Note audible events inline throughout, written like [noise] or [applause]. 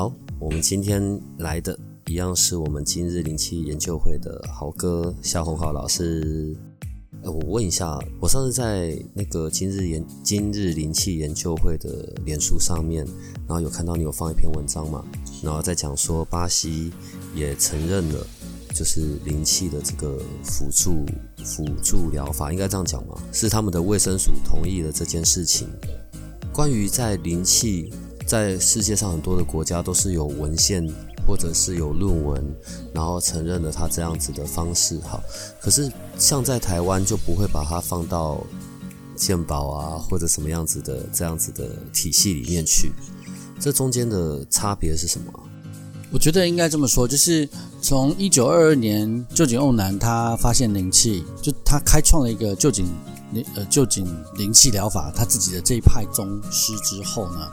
好，我们今天来的一样是我们今日灵气研究会的豪哥夏红豪老师。呃，我问一下，我上次在那个今日研今日灵气研究会的脸书上面，然后有看到你有放一篇文章嘛，然后在讲说巴西也承认了，就是灵气的这个辅助辅助疗法，应该这样讲吗？是他们的卫生署同意了这件事情。关于在灵气，在世界上很多的国家都是有文献或者是有论文，然后承认了他这样子的方式。好，可是像在台湾就不会把它放到鉴宝啊或者什么样子的这样子的体系里面去。这中间的差别是什么？我觉得应该这么说，就是从一九二二年旧井欧男他发现灵气，就他开创了一个旧井灵呃旧井灵气疗法，他自己的这一派宗师之后呢，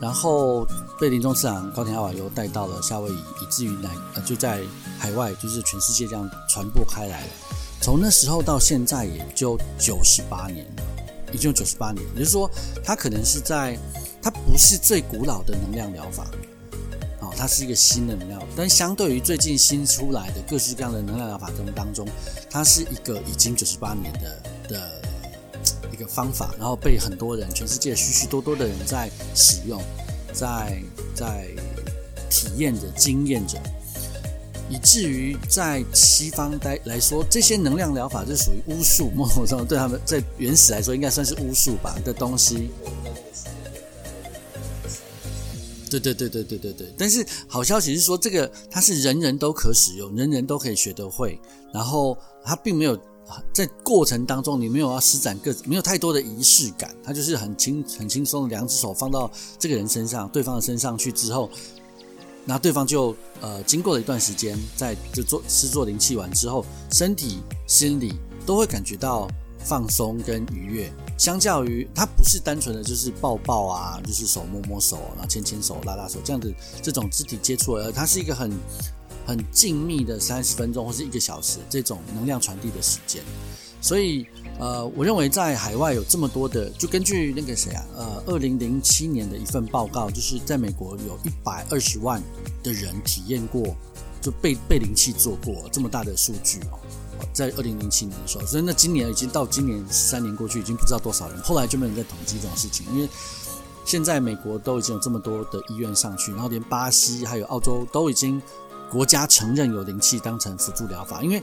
然后被林中次郎高田阿瓦又带到了夏威夷，以至于来呃就在海外就是全世界这样传播开来。从那时候到现在也就九十八年了，已经九十八年，也就是说，它可能是在它不是最古老的能量疗法。哦，它是一个新的能量，但相对于最近新出来的各式各样的能量疗法中当中，它是一个已经九十八年的的一个方法，然后被很多人，全世界许许多多的人在使用，在在体验着、经验着，以至于在西方来来说，这些能量疗法是属于巫术，某种程度对他们在原始来说应该算是巫术吧的东西。对对对对对对对，但是好消息是说，这个它是人人都可使用，人人都可以学得会，然后它并没有在过程当中你没有要施展各没有太多的仪式感，它就是很轻很轻松的两只手放到这个人身上，对方的身上去之后，那对方就呃经过了一段时间，在就做施做灵气完之后，身体心理都会感觉到放松跟愉悦。相较于它不是单纯的就是抱抱啊，就是手摸摸手，然后牵牵手、拉拉手这样子这种肢体接触，而它是一个很很静谧的三十分钟或是一个小时这种能量传递的时间。所以呃，我认为在海外有这么多的，就根据那个谁啊，呃，二零零七年的一份报告，就是在美国有一百二十万的人体验过，就被被灵气做过这么大的数据哦。在二零零七年的时候，所以那今年已经到今年十三年过去，已经不知道多少人。后来就没有人在统计这种事情，因为现在美国都已经有这么多的医院上去，然后连巴西还有澳洲都已经国家承认有灵气当成辅助疗法。因为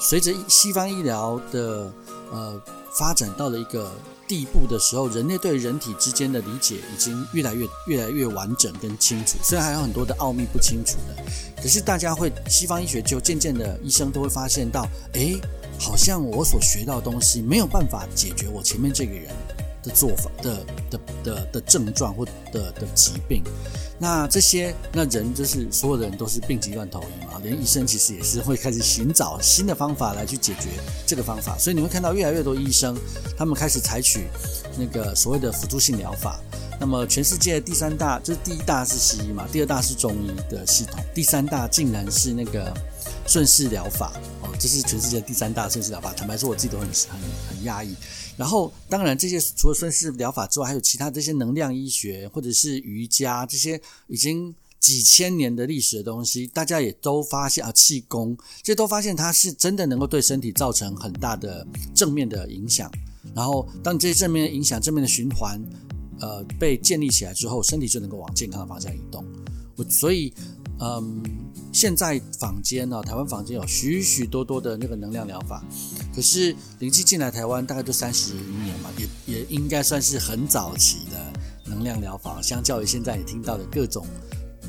随着西方医疗的呃发展到了一个地步的时候，人类对人体之间的理解已经越来越越来越完整跟清楚，虽然还有很多的奥秘不清楚的。可是大家会，西方医学就渐渐的，医生都会发现到，哎，好像我所学到东西没有办法解决我前面这个人的做法的的的的症状或的的疾病。那这些，那人就是所有的人都是病急乱投医嘛，连医生其实也是会开始寻找新的方法来去解决这个方法。所以你会看到越来越多医生，他们开始采取那个所谓的辅助性疗法。那么，全世界第三大就是第一大是西医嘛，第二大是中医的系统，第三大竟然是那个顺势疗法哦，这是全世界第三大顺势疗法。坦白说，我自己都很很很压抑。然后，当然这些除了顺势疗法之外，还有其他这些能量医学或者是瑜伽这些已经几千年的历史的东西，大家也都发现啊，气功这些都发现它是真的能够对身体造成很大的正面的影响。然后，当这些正面的影响、正面的循环。呃，被建立起来之后，身体就能够往健康的方向移动。我所以，嗯，现在坊间呢，台湾坊间有许许多多的那个能量疗法。可是灵气进来台湾大概就三十年嘛，也也应该算是很早期的能量疗法。相较于现在你听到的各种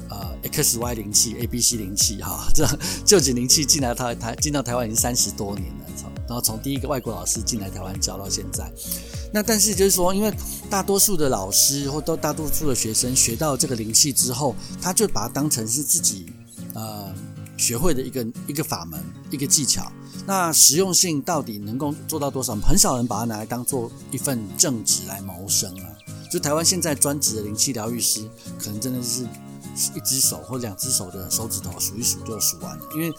呃 X Y 灵气、A B C 灵气哈，这旧景灵气进来台台进到台湾已经三十多年，然后从第一个外国老师进来台湾教到现在。那但是就是说，因为大多数的老师或都大多数的学生学到这个灵气之后，他就把它当成是自己呃学会的一个一个法门、一个技巧。那实用性到底能够做到多少？很少人把它拿来当做一份正职来谋生啊。就台湾现在专职的灵气疗愈师，可能真的是一只手或两只手的手指头数一数就数完了。因为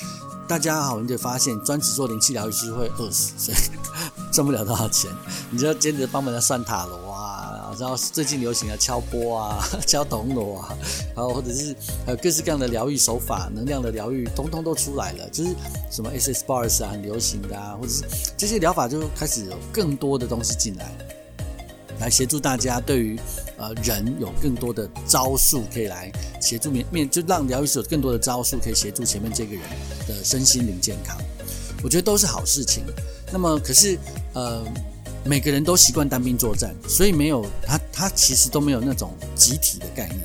大家好，你就发现专职做灵气疗愈师会饿死，所以 [laughs] 赚不了多少钱。你就要兼职帮忙家算塔罗啊，然后最近流行的敲波啊、[laughs] 敲铜锣啊，然后或者是还有各式各样的疗愈手法、能量的疗愈，通通都出来了。就是什么 SS bars 啊，很流行的啊，或者是这些疗法就开始有更多的东西进来。来协助大家对于呃人有更多的招数可以来协助面面，就让疗愈师有更多的招数可以协助前面这个人的身心灵健康，我觉得都是好事情。那么可是呃每个人都习惯单兵作战，所以没有他他其实都没有那种集体的概念，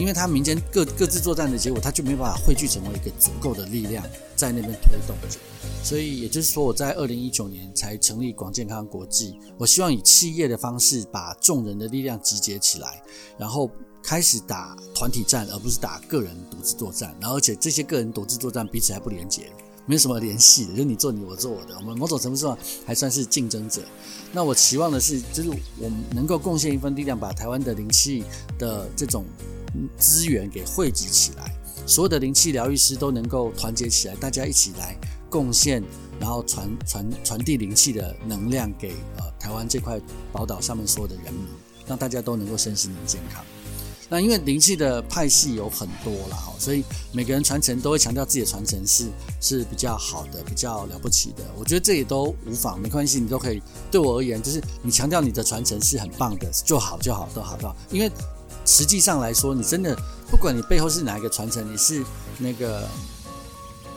因为他民间各各自作战的结果，他就没办法汇聚成为一个足够的力量在那边推动着。所以也就是说，我在二零一九年才成立广健康国际。我希望以企业的方式，把众人的力量集结起来，然后开始打团体战，而不是打个人独自作战。然后，而且这些个人独自作战彼此还不连结，没有什么联系的，就你做你，我做我的。我们某种程度上还算是竞争者。那我期望的是，就是我们能够贡献一份力量，把台湾的灵气的这种资源给汇集起来，所有的灵气疗愈师都能够团结起来，大家一起来。贡献，然后传传传递灵气的能量给呃台湾这块宝岛上面所有的人民，让大家都能够身心灵健康。那因为灵气的派系有很多啦，所以每个人传承都会强调自己的传承是是比较好的、比较了不起的。我觉得这也都无妨，没关系，你都可以。对我而言，就是你强调你的传承是很棒的，就好就好，都好都好。因为实际上来说，你真的不管你背后是哪一个传承，你是那个。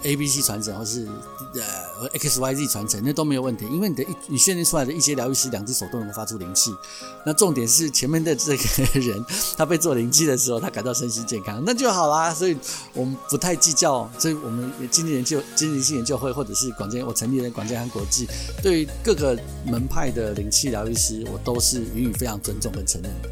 A、B、C 传承，或是呃 X、Y、Z 传承，那都没有问题，因为你的你训练出来的一些疗愈师，两只手都能够发出灵气。那重点是前面的这个人，他被做灵气的时候，他感到身心健康，那就好啦。所以我们不太计较。所以我们经济研究、经济性研究会，或者是广建，我成立的广建安国际，对于各个门派的灵气疗愈师，我都是予以非常尊重跟承认的。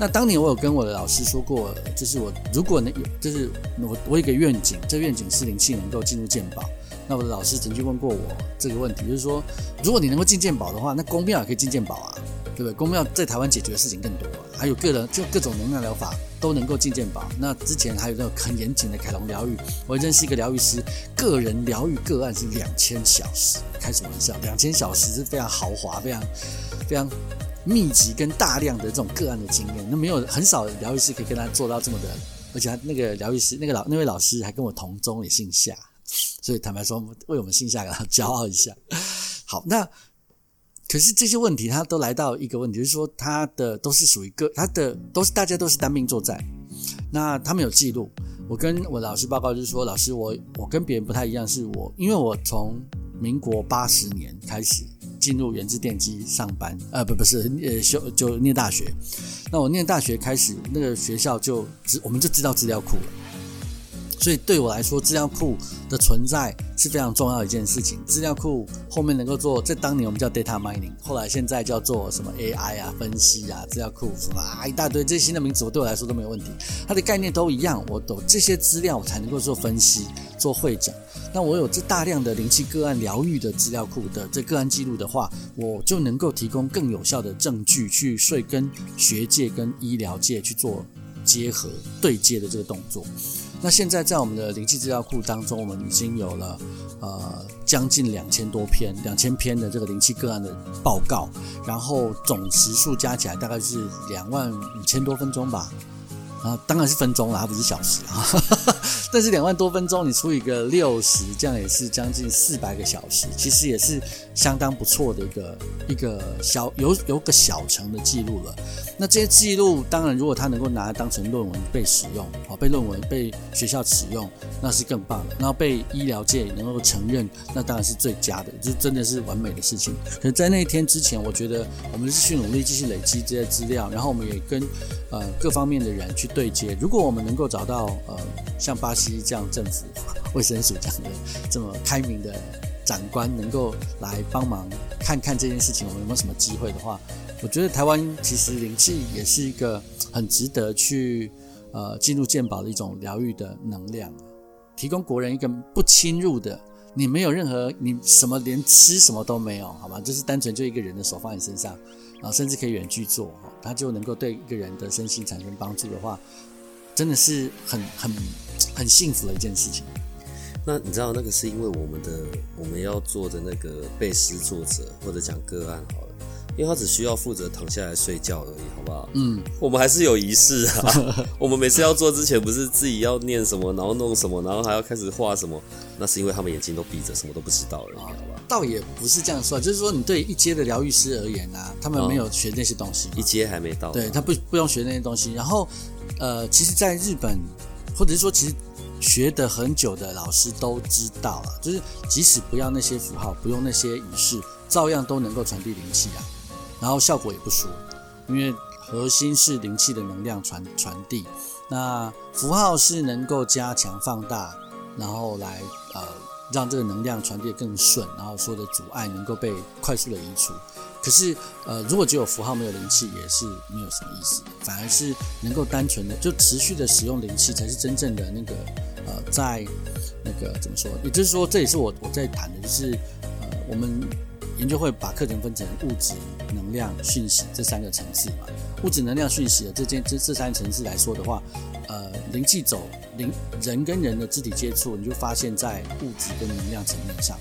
那当年我有跟我的老师说过，就是我如果能有，就是我我有一个愿景，这愿景是灵气能够进入鉴宝。那我的老师曾经问过我这个问题，就是说，如果你能够进鉴宝的话，那公庙也可以进鉴宝啊，对不对？公庙在台湾解决的事情更多，还有个人就各种能量疗法都能够进鉴宝。那之前还有那种很严谨的凯龙疗愈，我认识一个疗愈师，个人疗愈个案是两千小时，开什么玩笑？两千小时是非常豪华，非常非常。密集跟大量的这种个案的经验，那没有很少疗愈师可以跟他做到这么的，而且他那个疗愈师那个老那位老师还跟我同宗，也姓夏，所以坦白说，为我们姓夏感到骄傲一下。好，那可是这些问题，他都来到一个问题，就是说他的都是属于个，他的都是大家都是单兵作战，那他们有记录。我跟我老师报告就是说，老师我我跟别人不太一样，是我因为我从民国八十年开始。进入原子电机上班，呃，不，不是，呃，修就念大学。那我念大学开始，那个学校就知，我们就知道资料库了。所以对我来说，资料库的存在是非常重要的一件事情。资料库后面能够做，在当年我们叫 data mining，后来现在叫做什么 AI 啊、分析啊、资料库什么啊一大堆，这些新的名词，我对我来说都没有问题。它的概念都一样，我懂这些资料，我才能够做分析、做会诊。那我有这大量的灵气个案疗愈的资料库的这个案记录的话，我就能够提供更有效的证据，去说跟学界跟医疗界去做结合对接的这个动作。那现在在我们的灵气资料库当中，我们已经有了呃将近两千多篇、两千篇的这个灵气个案的报告，然后总时数加起来大概是两万五千多分钟吧。啊，当然是分钟了，它不是小时啊。[laughs] 但是两万多分钟，你除以个六十，这样也是将近四百个小时，其实也是相当不错的一个一个小有有个小成的记录了。那这些记录，当然如果它能够拿来当成论文被使用，啊，被论文被学校使用，那是更棒的。然后被医疗界能够承认，那当然是最佳的，就真的是完美的事情。可是在那一天之前，我觉得我们继续努力，继续累积这些资料，然后我们也跟呃各方面的人去。对接，如果我们能够找到呃像巴西这样政府卫生署这样的这么开明的长官能够来帮忙看看这件事情，我们有没有什么机会的话，我觉得台湾其实灵气也是一个很值得去呃进入鉴宝的一种疗愈的能量，提供国人一个不侵入的，你没有任何你什么连吃什么都没有，好吗？就是单纯就一个人的手放在身上，啊甚至可以远距做，它就能够对一个人的身心产生帮助的话。真的是很很很幸福的一件事情。那你知道那个是因为我们的我们要做的那个背诗作者或者讲个案好，因为他只需要负责躺下来睡觉而已，好不好？嗯，我们还是有仪式啊。[laughs] 我们每次要做之前，不是自己要念什么，然后弄什么，然后还要开始画什么？那是因为他们眼睛都闭着，什么都不知道了，好吧？倒也不是这样说，就是说你对一阶的疗愈师而言啊，他们没有学那些东西，一阶还没到，对他不不用学那些东西，然后。呃，其实，在日本，或者是说，其实学的很久的老师都知道了，就是即使不要那些符号，不用那些仪式，照样都能够传递灵气啊，然后效果也不输，因为核心是灵气的能量传传递，那符号是能够加强放大，然后来呃让这个能量传递更顺，然后所有的阻碍能够被快速的移除。可是，呃，如果只有符号没有灵气，也是没有什么意思的。反而是能够单纯的就持续的使用灵气，才是真正的那个，呃，在那个怎么说？也就是说，这也是我我在谈的，就是呃，我们研究会把课程分成物质、能量、讯息这三个层次嘛。物质、能量、讯息的这件这这三层次来说的话，呃，灵气走灵人跟人的肢体接触，你就发现在物质跟能量层面上。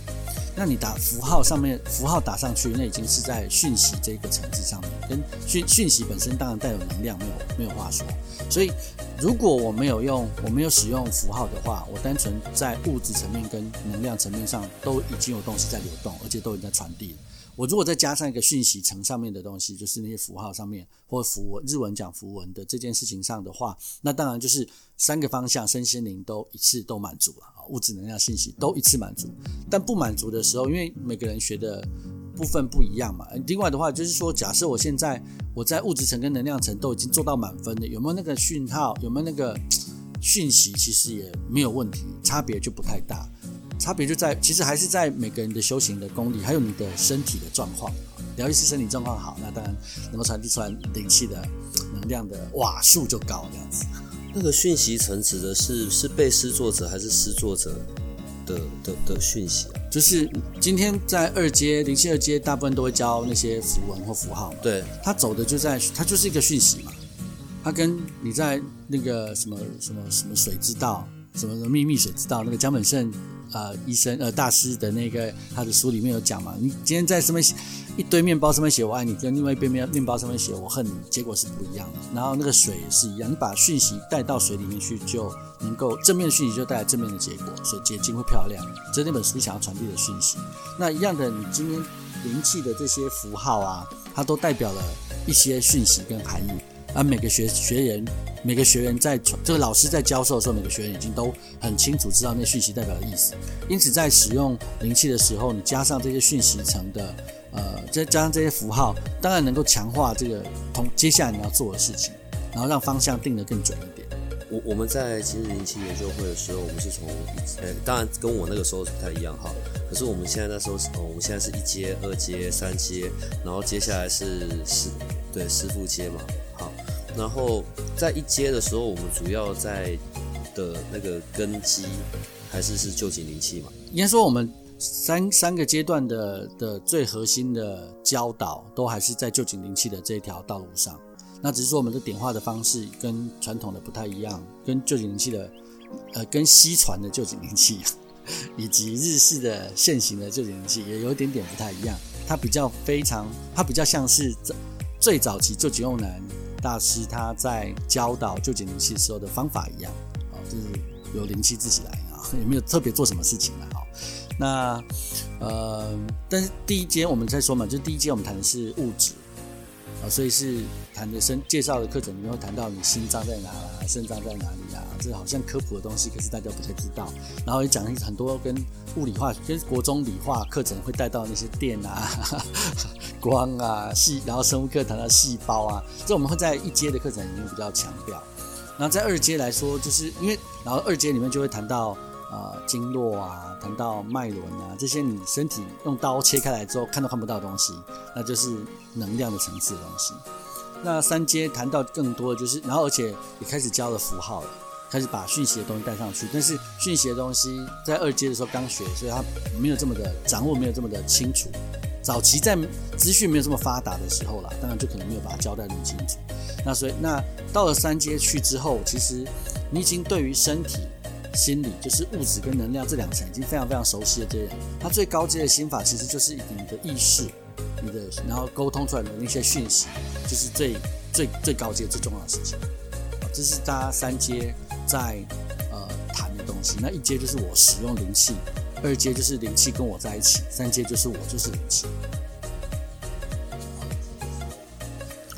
那你打符号上面符号打上去，那已经是在讯息这个层次上面，跟讯讯息本身当然带有能量，没有没有话说。所以如果我没有用我没有使用符号的话，我单纯在物质层面跟能量层面上都已经有东西在流动，而且都已经在传递了。我如果再加上一个讯息层上面的东西，就是那些符号上面或符文日文讲符文的这件事情上的话，那当然就是三个方向身心灵都一次都满足了啊，物质能量信息都一次满足。但不满足的时候，因为每个人学的部分不一样嘛。另外的话就是说，假设我现在我在物质层跟能量层都已经做到满分的，有没有那个讯号？有没有那个 [tsk] 讯息？其实也没有问题，差别就不太大。差别就在，其实还是在每个人的修行的功力，还有你的身体的状况。疗愈师身体状况好，那当然能够传递出来灵气的能量的瓦数就高，这样子。那个讯息层指的是是被施作者还是施作者的的的讯息？就是今天在二阶灵气二阶，大部分都会教那些符文或符号。对，它走的就在，它就是一个讯息嘛。它跟你在那个什么什么什么水之道，什么什么秘密水之道，那个江本胜。呃，医生呃，大师的那个他的书里面有讲嘛，你今天在上面一堆面包上面写我爱你，跟另外一边面面包上面写我恨你，结果是不一样的。然后那个水也是一样，你把讯息带到水里面去，就能够正面讯息就带来正面的结果，所以结晶会漂亮。这是那本书想要传递的讯息。那一样的，你今天灵气的这些符号啊，它都代表了一些讯息跟含义。而每个学学员，每个学员在这个老师在教授的时候，每个学员已经都很清楚知道那讯息代表的意思。因此，在使用灵气的时候，你加上这些讯息层的，呃，再加上这些符号，当然能够强化这个同接下来你要做的事情，然后让方向定得更准一点。我我们在其实灵气研究会的时候，我们是从呃，当然跟我那个时候是不太一样哈。可是我们现在那时候是，我们现在是一阶、二阶、三阶，然后接下来是师对师傅阶嘛。好，然后在一阶的时候，我们主要在的那个根基还是是旧景灵气嘛。应该说，我们三三个阶段的的最核心的教导，都还是在旧景灵气的这条道路上。那只是说我们的点化的方式跟传统的不太一样，跟旧景灵气的，呃，跟西传的旧景灵气，[laughs] 以及日式的现行的旧景灵气也有一点点不太一样。它比较非常，它比较像是最最早期旧景用男。大师他在教导旧景灵气时候的方法一样，啊，就是由灵气自己来啊，[laughs] 也没有特别做什么事情了，哈。那呃，但是第一节我们再说嘛，就第一节我们谈的是物质，啊，所以是谈的生介绍的课程里面会谈到你心脏在哪啦，肾脏在哪里啊，这好像科普的东西，可是大家不太知道。然后也讲很多跟物理化，跟国中理化课程会带到那些电啊。[laughs] 光啊，细，然后生物课谈到细胞啊，这我们会在一阶的课程里面比较强调。然后在二阶来说，就是因为，然后二阶里面就会谈到呃经络啊，谈到脉轮啊，这些你身体用刀切开来之后看都看不到的东西，那就是能量的层次的东西。那三阶谈到更多的就是，然后而且也开始教了符号了，开始把讯息的东西带上去。但是讯息的东西在二阶的时候刚学，所以他没有这么的掌握，没有这么的清楚。早期在资讯没有这么发达的时候啦，当然就可能没有把它交代那么清楚。那所以那到了三阶去之后，其实你已经对于身体、心理，就是物质跟能量这两层已经非常非常熟悉了。这样，它最高阶的心法其实就是你的意识。你的然后沟通出来的那些讯息，就是最最最高阶最重要的事情。这是大家三阶在呃谈的东西。那一阶就是我使用灵气，二阶就是灵气跟我在一起，三阶就是我就是灵气。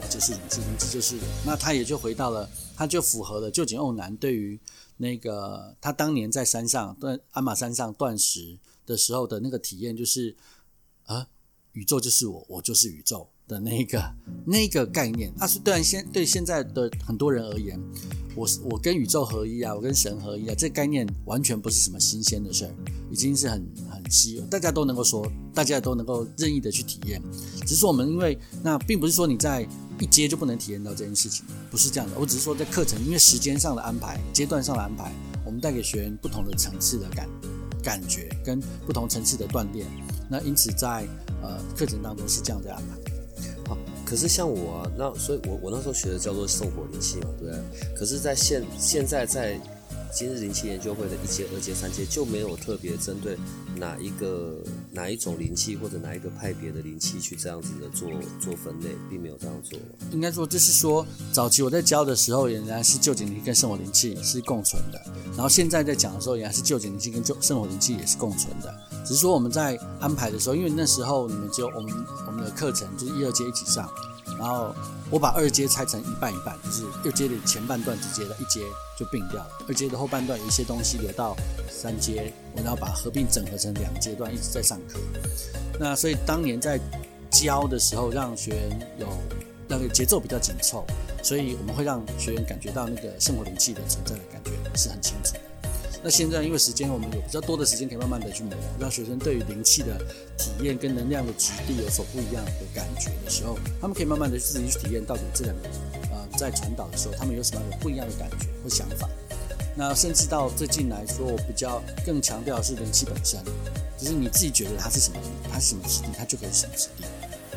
就是灵气，灵气就是那他也就回到了，他就符合了旧井瓯男对于那个他当年在山上断鞍马山上断食的时候的那个体验，就是啊。宇宙就是我，我就是宇宙的那个那个概念。啊，是对现对现在的很多人而言，我我跟宇宙合一啊，我跟神合一啊，这概念完全不是什么新鲜的事儿，已经是很很稀有，大家都能够说，大家都能够任意的去体验。只是说我们因为那并不是说你在一接就不能体验到这件事情，不是这样的。我只是说在课程因为时间上的安排、阶段上的安排，我们带给学员不同的层次的感感觉跟不同层次的锻炼。那因此在呃，课程当中是这样的安排。好，可是像我，那所以我我那时候学的叫做圣火灵气嘛，对不对？可是，在现现在在今日灵气研究会的一阶、二阶、三阶就没有特别针对哪一个哪一种灵气或者哪一个派别的灵气去这样子的做做分类，并没有这样做。应该说，就是说，早期我在教的时候，仍然是旧景灵跟圣火灵气是共存的；然后现在在讲的时候，仍然是旧景灵气跟旧圣火灵气也是共存的。只是说我们在安排的时候，因为那时候你们只有我们我们的课程就是一二阶一起上，然后我把二阶拆成一半一半，就是二阶的前半段直接的一阶就并掉了，二阶的后半段有一些东西留到三阶，我要把合并整合成两阶段一直在上课。那所以当年在教的时候，让学员有那个节奏比较紧凑，所以我们会让学员感觉到那个生活灵气的存在的感觉是很清楚。那现在因为时间，我们有比较多的时间，可以慢慢的去磨，让学生对于灵气的体验跟能量的质地有所不一样的感觉的时候，他们可以慢慢的自己去体验到底这两个，呃，在传导的时候，他们有什么样的不一样的感觉或想法。那甚至到最近来说，我比较更强调的是灵气本身，就是你自己觉得它是什么，它是什么质地，它就可以是什么质地。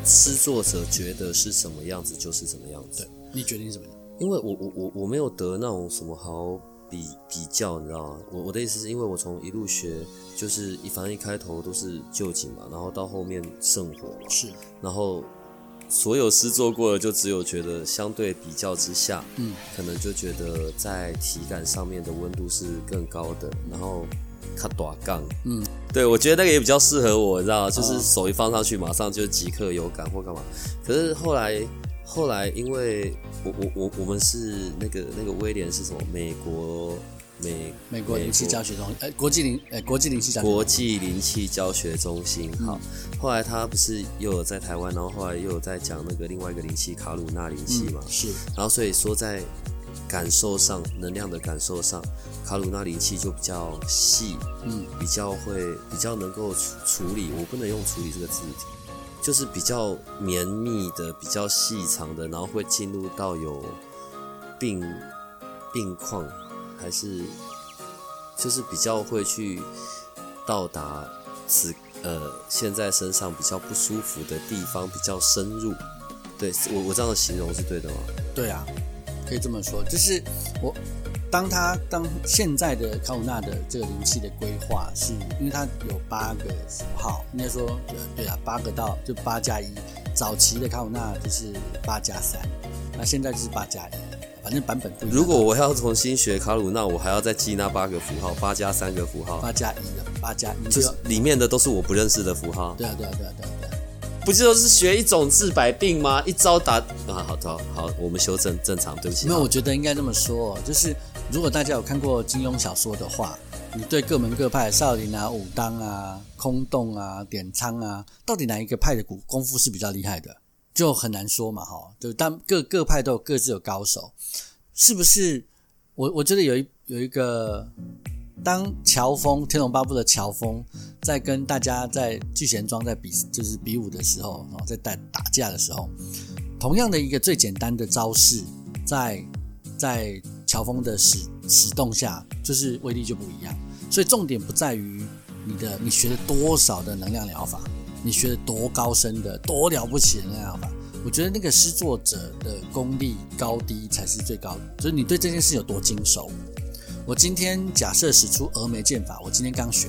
诗作者觉得是什么样子，就是什么样子。对，你决定什么样？因为我我我我没有得那种什么好。比比较，你知道吗？我我的意思是因为我从一路学，就是一反正一开头都是旧景嘛，然后到后面圣火嘛，是，然后所有诗做过的，就只有觉得相对比较之下，嗯，可能就觉得在体感上面的温度是更高的，然后它短杠，嗯，对我觉得那个也比较适合我，你知道就是手一放上去，马上就即刻有感或干嘛。可是后来。后来，因为我我我我们是那个那个威廉是什么？美国美美国灵气教学中，呃，国际灵呃国际灵气教国际灵气教学中心。好，后来他不是又有在台湾，然后后来又有在讲那个另外一个灵气卡鲁纳灵气嘛？是。然后所以说在感受上，能量的感受上，卡鲁纳灵气就比较细，嗯，比较会比较能够处处理。我不能用处理这个字体。就是比较绵密的、比较细长的，然后会进入到有病病况，还是就是比较会去到达此呃现在身上比较不舒服的地方，比较深入。对我我这样的形容是对的吗？对啊，可以这么说，就是我。当他当现在的卡鲁纳的这个灵气的规划，是因为它有八个符号，应该说对啊，八个到就八加一。早期的卡鲁纳就是八加三，那现在就是八加一，反正版本不一样。如果我要重新学卡鲁纳，我还要再记那八个符号，八加三个符号，八加一的八加一，就是里面的都是我不认识的符号。对啊，对啊，对啊，对啊，对啊，不就是学一种治百病吗？一招打啊，好，好，好，我们修正正常，对不起。那我觉得应该这么说，就是。如果大家有看过金庸小说的话，你对各门各派少林啊、武当啊、空洞啊、点苍啊，到底哪一个派的功功夫是比较厉害的，就很难说嘛，哈。就当各各派都有各自有高手，是不是？我我觉得有一有一个当乔峰天龙八部的乔峰在跟大家在聚贤庄在比就是比武的时候，然后，在打打架的时候，同样的一个最简单的招式，在在乔峰的使使动下，就是威力就不一样。所以重点不在于你的你学了多少的能量疗法，你学了多高深的多了不起的能量疗法。我觉得那个施作者的功力高低才是最高的，就是你对这件事有多精熟。我今天假设使出峨眉剑法，我今天刚学，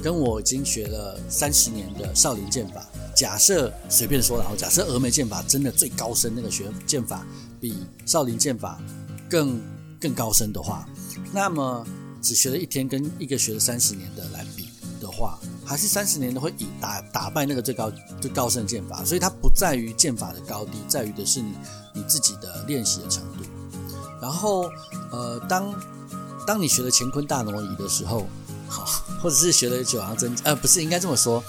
跟我已经学了三十年的少林剑法，假设随便说，然后假设峨眉剑法真的最高深，那个学剑法比少林剑法更更高深的话，那么只学了一天跟一个学了三十年的来比的话，还是三十年的会以打打败那个最高最高深的剑法，所以它不在于剑法的高低，在于的是你你自己的练习的程度。然后呃当。当你学了乾坤大挪移的时候，好，[laughs] 或者是学了九阳真，呃，不是应该这么说，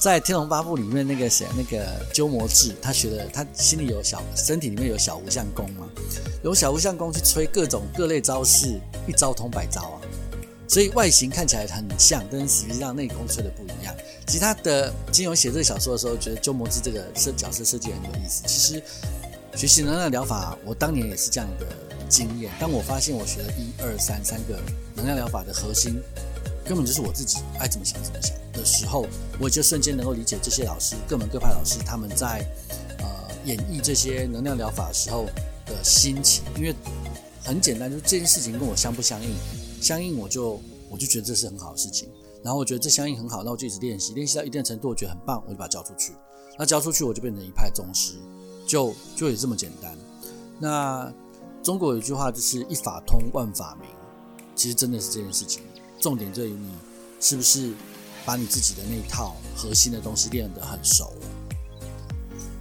在《天龙八部》里面那个谁，那个鸠摩智，他学的，他心里有小，身体里面有小无相功嘛，有小无相功去吹各种各类招式，一招通百招啊，所以外形看起来很像，但实际上内功吹的不一样。其他的金庸写这个小说的时候，觉得鸠摩智这个设角色设计很有意思。其实学习能量疗法，我当年也是这样的。经验。当我发现我学了一二三三个能量疗法的核心，根本就是我自己爱怎么想怎么想的时候，我就瞬间能够理解这些老师各门各派老师他们在呃演绎这些能量疗法的时候的心情。因为很简单，就这件事情跟我相不相应，相应我就我就觉得这是很好的事情。然后我觉得这相应很好，那我就一直练习，练习到一定程度，我觉得很棒，我就把它交出去。那交出去，我就变成一派宗师，就就也这么简单。那。中国有一句话就是“一法通，万法明”，其实真的是这件事情。重点在于你是不是把你自己的那一套核心的东西练得很熟了。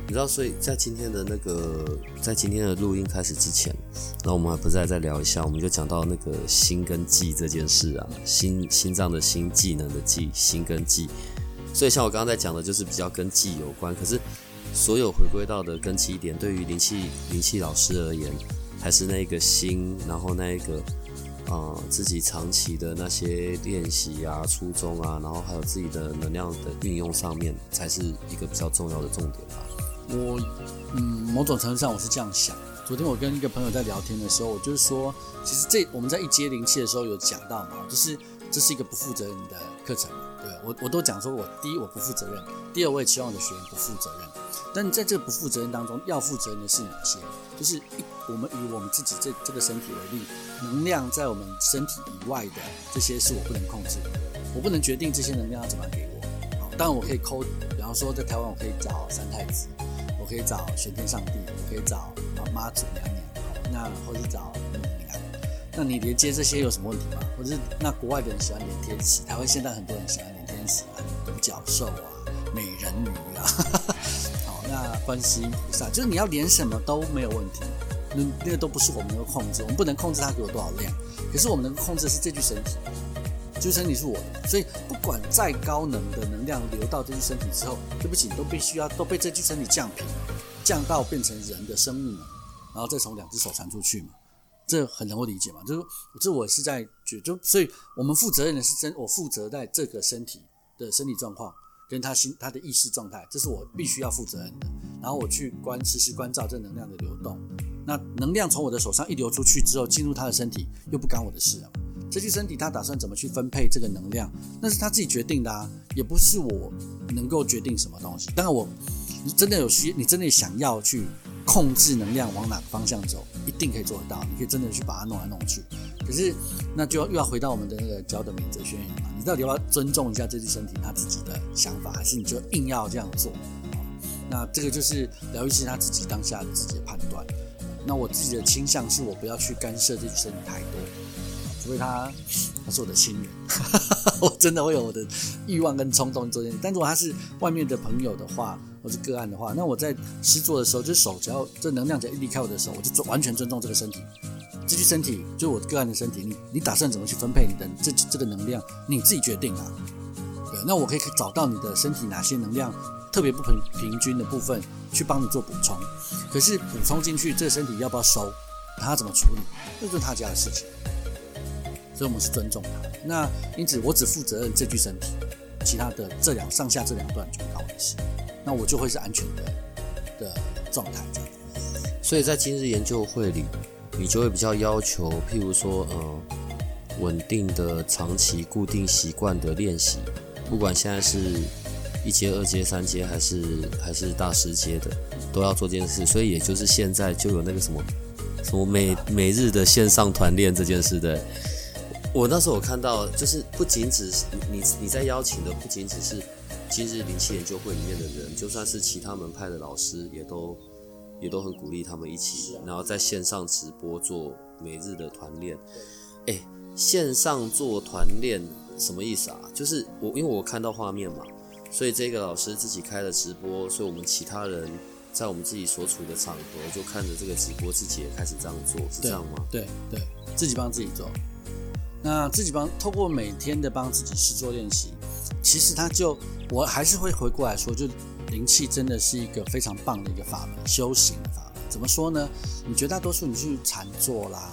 你知道，所以在今天的那个，在今天的录音开始之前，那我们还不再再聊一下，我们就讲到那个心跟技这件事啊，心心脏的心，技能的技，心跟技。所以像我刚刚在讲的，就是比较跟技有关。可是所有回归到的根基点，对于灵气灵气老师而言。还是那个心，然后那一个，呃，自己长期的那些练习啊、初衷啊，然后还有自己的能量的运用上面，才是一个比较重要的重点吧。我，嗯，某种程度上我是这样想。昨天我跟一个朋友在聊天的时候，我就是说，其实这我们在一阶灵气的时候有讲到嘛，就是这是一个不负责任的课程。对我，我都讲说我第一我不负责任，第二我也期望我的学员不负责任。但在这个不负责任当中，要负责任的是哪些？就是一我们以我们自己这这个身体为例，能量在我们身体以外的这些是我不能控制的，我不能决定这些能量要怎么给我。好，当然我可以抠，比方说在台湾我可以找三太子，我可以找玄天上帝，我可以找妈祖娘娘，那或者找母娘。那你连接这些有什么问题吗？或者是那国外的人喜欢连天使，台湾现在很多人喜欢连天使啊，独角兽啊，美人鱼啊。[laughs] 好那观世音菩萨，就是你要连什么都没有问题，那那个都不是我们能够控制，我们不能控制它给我多少量，可是我们能控制的是这具身体，这具身体是我的，所以不管再高能的能量流到这具身体之后，对不起，都必须要都被这具身体降平，降到变成人的生命能，然后再从两只手传出去嘛，这很能够理解嘛，就是这我是在觉，就所以我们负责任的是真，我负责在这个身体的身体状况。跟他心他的意识状态，这是我必须要负责任的。然后我去观实时关照这能量的流动。那能量从我的手上一流出去之后，进入他的身体，又不干我的事了。这具身体他打算怎么去分配这个能量，那是他自己决定的啊，也不是我能够决定什么东西。当然我，真的有需，你真的想要去控制能量往哪个方向走，一定可以做得到。你可以真的去把它弄来弄去。可是那就要又要回到我们的那个教的免责宣言嘛。你到底要不要尊重一下这具身体他自己的想法，还是你就硬要这样做？那这个就是疗愈师他自己当下自己的判断。那我自己的倾向是我不要去干涉这具身体太多，除非他他是我的亲人，[laughs] 我真的会有我的欲望跟冲动做这件事。但如果他是外面的朋友的话，或是个案的话，那我在施作的时候，就手只要这能量只要一离开我的手，我就完全尊重这个身体。这具身体就我个案的身体，你你打算怎么去分配你的这这个能量，你自己决定啊。对，那我可以找到你的身体哪些能量特别不平平均的部分，去帮你做补充。可是补充进去，这个身体要不要收，他怎么处理，这就是他家的事情。所以我们是尊重他。那因此我只负责任这具身体，其他的这两上下这两段就不关我的事。那我就会是安全的的状态。所以在今日研究会里，你就会比较要求，譬如说，呃，稳定的、长期、固定习惯的练习，不管现在是一阶、二阶、三阶，还是还是大师阶的，都要做这件事。所以也就是现在就有那个什么什么每每日的线上团练这件事的。我那时候我看到，就是不仅只是你你在邀请的，不仅只是今日灵气研究会里面的人，就算是其他门派的老师，也都。也都很鼓励他们一起，然后在线上直播做每日的团练。哎，线上做团练什么意思啊？就是我因为我看到画面嘛，所以这个老师自己开了直播，所以我们其他人在我们自己所处的场合就看着这个直播，自己也开始这样做，是这样吗？对对，自己帮自己做。那自己帮透过每天的帮自己试做练习，其实他就我还是会回过来说就。灵气真的是一个非常棒的一个法门，修行的法门。怎么说呢？你绝大多数你去禅坐啦，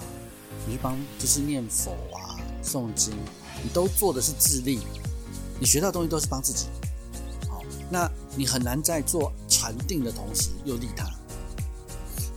你去帮就是念佛啊、诵经，你都做的是自利，你学到东西都是帮自己。好，那你很难在做禅定的同时又利他。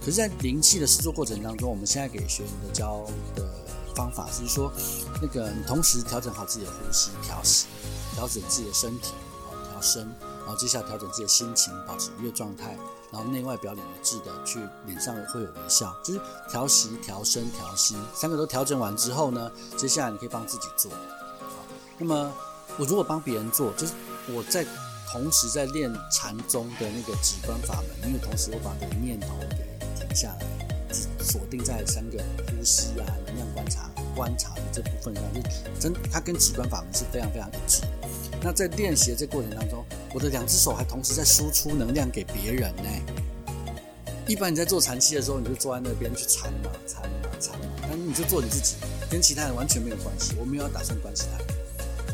可是，在灵气的试作过程当中，我们现在给学员的教的方法是说，那个你同时调整好自己的呼吸、调息，调整自己的身体，好调身。然后接下来调整自己的心情，保持愉悦状态，然后内外表里一致的去脸上会有微笑，就是调息、调身、调心三个都调整完之后呢，接下来你可以帮自己做。好，那么我如果帮别人做，就是我在同时在练禅宗的那个止观法门，因为同时我把这个念头给停下来，锁定在三个呼吸啊、能量观察、观察的这部分上，就真它跟止观法门是非常非常一致。那在练习的这过程当中，我的两只手还同时在输出能量给别人呢。一般你在做禅期的时候，你就坐在那边去禅嘛，禅嘛，禅嘛，那你就做你自己，跟其他人完全没有关系。我没有打算关其他人。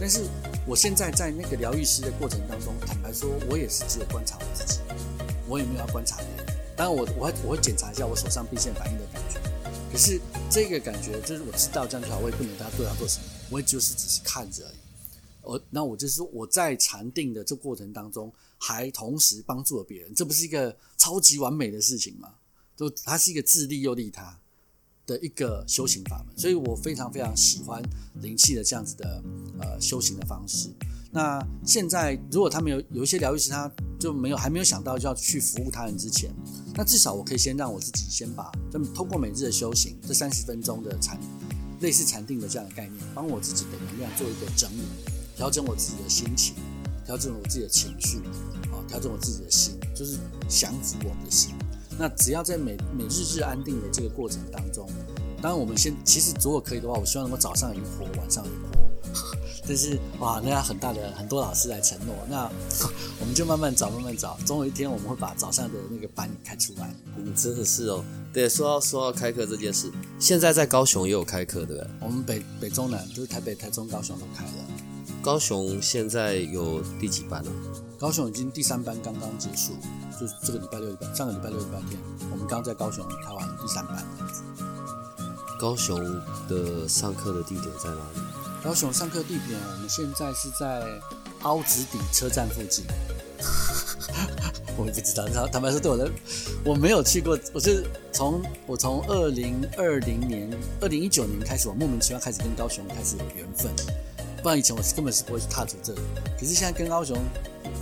但是我现在在那个疗愈师的过程当中，坦白说，我也是只有观察我自己，我也没有要观察别人。当然，我我会我会检查一下我手上并线反应的感觉。可是这个感觉就是我知道这样就好，我也不能他对他做什么，我也就是只是看着而已。我那我就是说，我在禅定的这过程当中，还同时帮助了别人，这不是一个超级完美的事情吗？就它是一个自利又利他的一个修行法门，所以我非常非常喜欢灵气的这样子的呃修行的方式。那现在如果他们有有一些疗愈师，他就没有还没有想到就要去服务他人之前，那至少我可以先让我自己先把，就通过每日的修行，这三十分钟的禅类似禅定的这样的概念，帮我自己的能量做一个整理。调整我自己的心情，调整我自己的情绪，啊，调整我自己的心，就是降服我们的心。那只要在每每日日安定的这个过程当中，当然我们先，其实如果可以的话，我希望能够早上一波，晚上一波。[laughs] 但是哇，那要很大的很多老师来承诺，那 [laughs] 我们就慢慢找，慢慢找，总有一天我们会把早上的那个班开出来。嗯，真的是哦。对，说到说到开课这件事，现在在高雄也有开课，对不对？我们北北中南就是台北、台中、高雄都开了。高雄现在有第几班了？高雄已经第三班刚刚结束，就是这个礼拜六、礼拜上个礼拜六、礼拜天，我们刚在高雄开完第三班。高雄的上课的地点在哪里？高雄上课地点，我们现在是在凹子底车站附近。[laughs] 我也不知道，他坦白说，对我的，我没有去过。我是从我从二零二零年、二零一九年开始，我莫名其妙开始跟高雄开始有缘分。不然以前我是根本是不会去踏足这里，可是现在跟高雄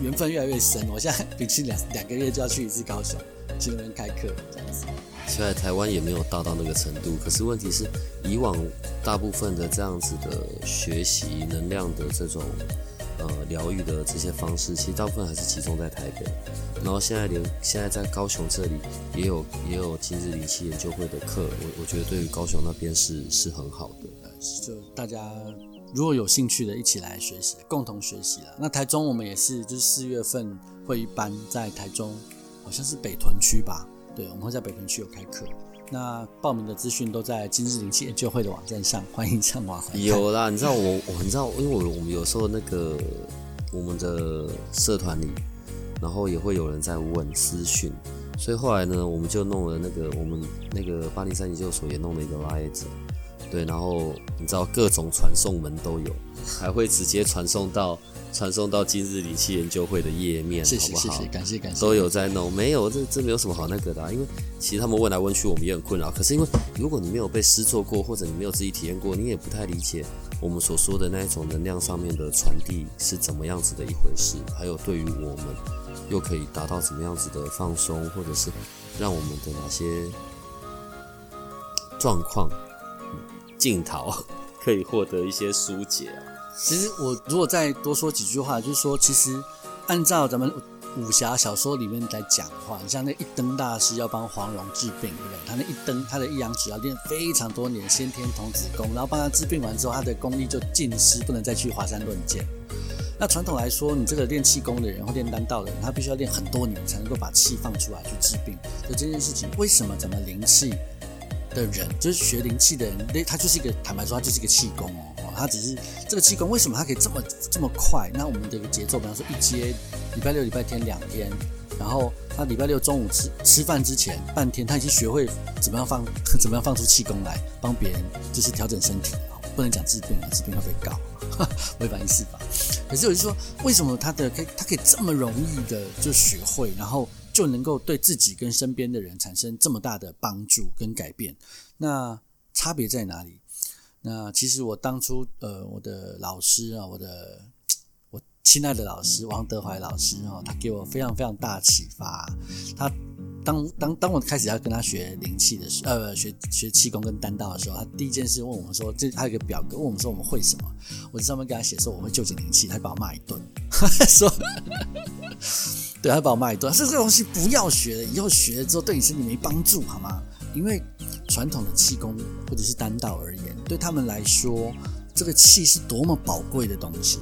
缘分越来越深，我现在平均两两个月就要去一次高雄，去那边开课这样子。现在台湾也没有大到那个程度，可是问题是，以往大部分的这样子的学习能量的这种呃疗愈的这些方式，其实大部分还是集中在台北。然后现在连现在在高雄这里也有也有今日灵气研究会的课，我我觉得对于高雄那边是是很好的，就大家。如果有兴趣的，一起来学习，共同学习了。那台中我们也是，就是四月份会一班在台中，好像是北屯区吧？对，我们会在北屯区有开课。那报名的资讯都在今日灵气研究会的网站上，欢迎上网。有啦，你知道我，我你知道，因为我我们有时候那个我们的社团里，然后也会有人在问私讯，所以后来呢，我们就弄了那个我们那个八零三研究所也弄了一个 live。对，然后你知道各种传送门都有，还会直接传送到传送到今日理气研究会的页面，谢好不好？谢谢谢，感谢感谢。都有在弄，没有这这没有什么好那个的、啊，因为其实他们问来问去，我们也很困扰。可是因为如果你没有被施作过，或者你没有自己体验过，你也不太理解我们所说的那一种能量上面的传递是怎么样子的一回事，还有对于我们又可以达到怎么样子的放松，或者是让我们的哪些状况嗯镜头可以获得一些疏解啊。其实我如果再多说几句话，就是说，其实按照咱们武侠小说里面来讲的话，你像那一灯大师要帮黄蓉治病，对不对？他那一灯，他的一阳指要练非常多年，先天童子功，然后帮他治病完之后，他的功力就尽失，不能再去华山论剑。那传统来说，你这个练气功的人或练丹道的人，他必须要练很多年才能够把气放出来去治病。所以这件事情，为什么咱们灵气的人，就是学灵气的人，那他就是一个坦白说，他就是一个气功哦。他只是这个气功为什么他可以这么这么快？那我们这个节奏，比方说一接礼拜六、礼拜天两天，然后他礼拜六中午吃吃饭之前半天，他已经学会怎么样放 [laughs] 怎么样放出气功来帮别人，就是调整身体。不能讲治病啊，治病会被告，[laughs] 违反医师法。可是我就说，为什么他的可以他可以这么容易的就学会，然后就能够对自己跟身边的人产生这么大的帮助跟改变？那差别在哪里？那其实我当初呃，我的老师啊，我的我亲爱的老师王德怀老师哈、哦，他给我非常非常大启发。他当当当我开始要跟他学灵气的时候，呃，学学气功跟丹道的时候，他第一件事问我们说，这他有一个表格问我们说我们会什么？我在上面跟他写说我会救紧灵气，他 [laughs] 把我骂一顿，说，对，他把我骂一顿，说这个东西不要学了，以后学了之后对你身体没帮助，好吗？因为传统的气功或者是丹道而言，对他们来说，这个气是多么宝贵的东西，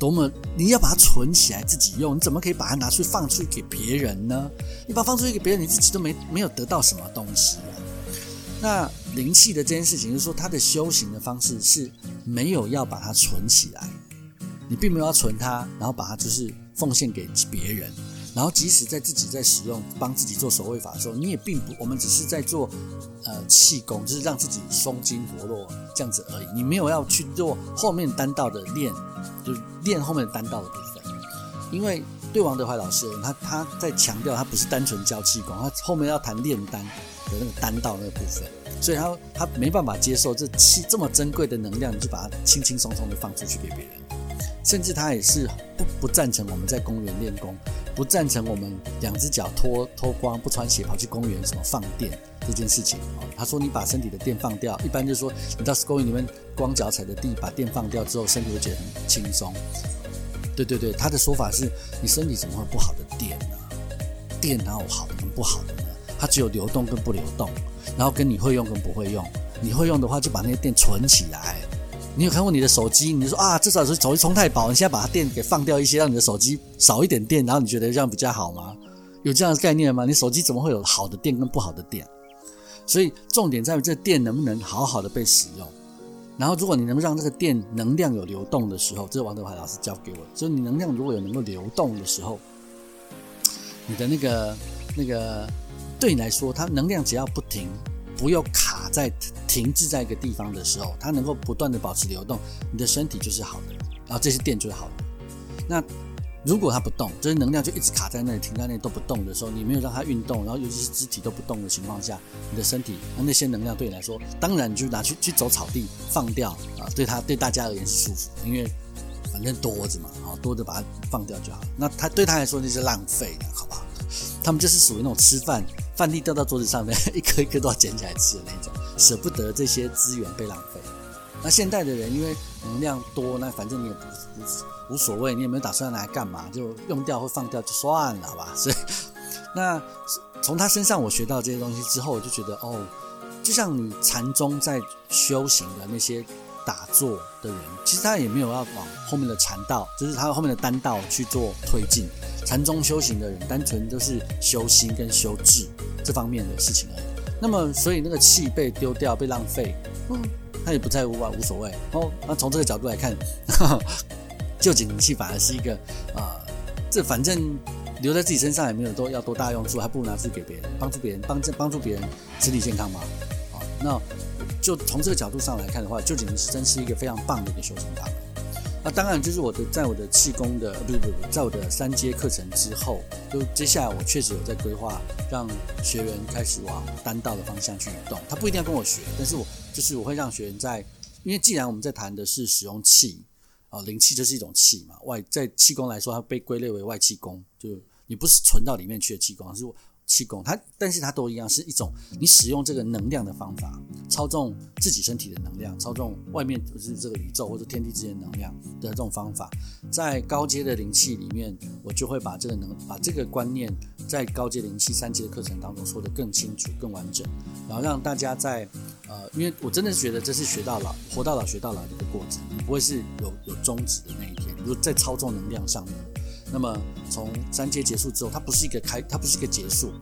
多么你要把它存起来自己用，你怎么可以把它拿出去放出去给别人呢？你把它放出去给别人，你自己都没没有得到什么东西啊。那灵气的这件事情，就是说它的修行的方式是没有要把它存起来，你并没有要存它，然后把它就是奉献给别人。然后，即使在自己在使用帮自己做手位法的时候，你也并不，我们只是在做呃气功，就是让自己松筋活络这样子而已。你没有要去做后面单道的练，就练后面的单道的部分。因为对王德怀老师，他他在强调他不是单纯教气功，他后面要谈炼丹的那个丹道那个部分，所以他他没办法接受这气这么珍贵的能量，你就把它轻轻松松的放出去给别人。甚至他也是不不赞成我们在公园练功，不赞成我们两只脚脱脱光不穿鞋跑去公园什么放电这件事情哦。他说你把身体的电放掉，一般就是说你到公园里面光脚踩着地，把电放掉之后，身体会觉得很轻松。对对对，他的说法是你身体怎么会不好的电呢？电哪有好的跟不好的呢？它只有流动跟不流动，然后跟你会用跟不会用。你会用的话，就把那些电存起来。你有看过你的手机？你说啊，至少是手机充太饱，你现在把它电给放掉一些，让你的手机少一点电，然后你觉得这样比较好吗？有这样的概念吗？你手机怎么会有好的电跟不好的电？所以重点在于这个电能不能好好的被使用。然后，如果你能让这个电能量有流动的时候，这是王德华老师教给我的。就是你能量如果有能够流动的时候，你的那个那个对你来说，它能量只要不停，不要卡在停滞在一个地方的时候，它能够不断的保持流动，你的身体就是好的，然后这些电就是好的。那如果它不动，就是能量就一直卡在那里，停在那里都不动的时候，你没有让它运动，然后尤其是肢体都不动的情况下，你的身体那那些能量对你来说，当然你就拿去去走草地放掉啊，对它对大家而言是舒服，因为反正多着嘛，啊多着把它放掉就好。那它对他来说那是浪费的，好不好？[laughs] 他们就是属于那种吃饭饭粒掉到桌子上面，一颗一颗都要捡起来吃的那种，舍不得这些资源被浪费。那现代的人因为能量多，那反正你也不无无所谓，你也没有打算拿来干嘛，就用掉或放掉就算了，好吧？所以，那从他身上我学到这些东西之后，我就觉得哦，就像你禅宗在修行的那些打坐的人，其实他也没有要往后面的禅道，就是他后面的丹道去做推进。禅宗修行的人，单纯都是修心跟修智这方面的事情而已。那么，所以那个气被丢掉、被浪费，嗯，他也不在乎啊，无所谓。哦，那从这个角度来看，就紧灵气反而是一个啊、这反正留在自己身上也没有多要多大用处，还不如拿去给别人，帮助别人，帮助帮助别人身体健康嘛。啊、那就从这个角度上来看的话，旧景灵是真是一个非常棒的一个修行堂。那当然，就是我的在我的气功的不不不，在我的三阶课程之后，就接下来我确实有在规划，让学员开始往单道的方向去移动。他不一定要跟我学，但是我就是我会让学员在，因为既然我们在谈的是使用气啊，灵气就是一种气嘛，外在气功来说，它被归类为外气功，就你不是存到里面去的气功，而是。气功，它但是它都一样，是一种你使用这个能量的方法，操纵自己身体的能量，操纵外面就是这个宇宙或者天地之间能量的这种方法。在高阶的灵气里面，我就会把这个能把这个观念在高阶灵气三阶的课程当中说得更清楚、更完整，然后让大家在呃，因为我真的是觉得这是学到老、活到老学到老的一个过程，你不会是有有终止的那一天，如果在操纵能量上面。那么从三阶结束之后，它不是一个开，它不是一个结束。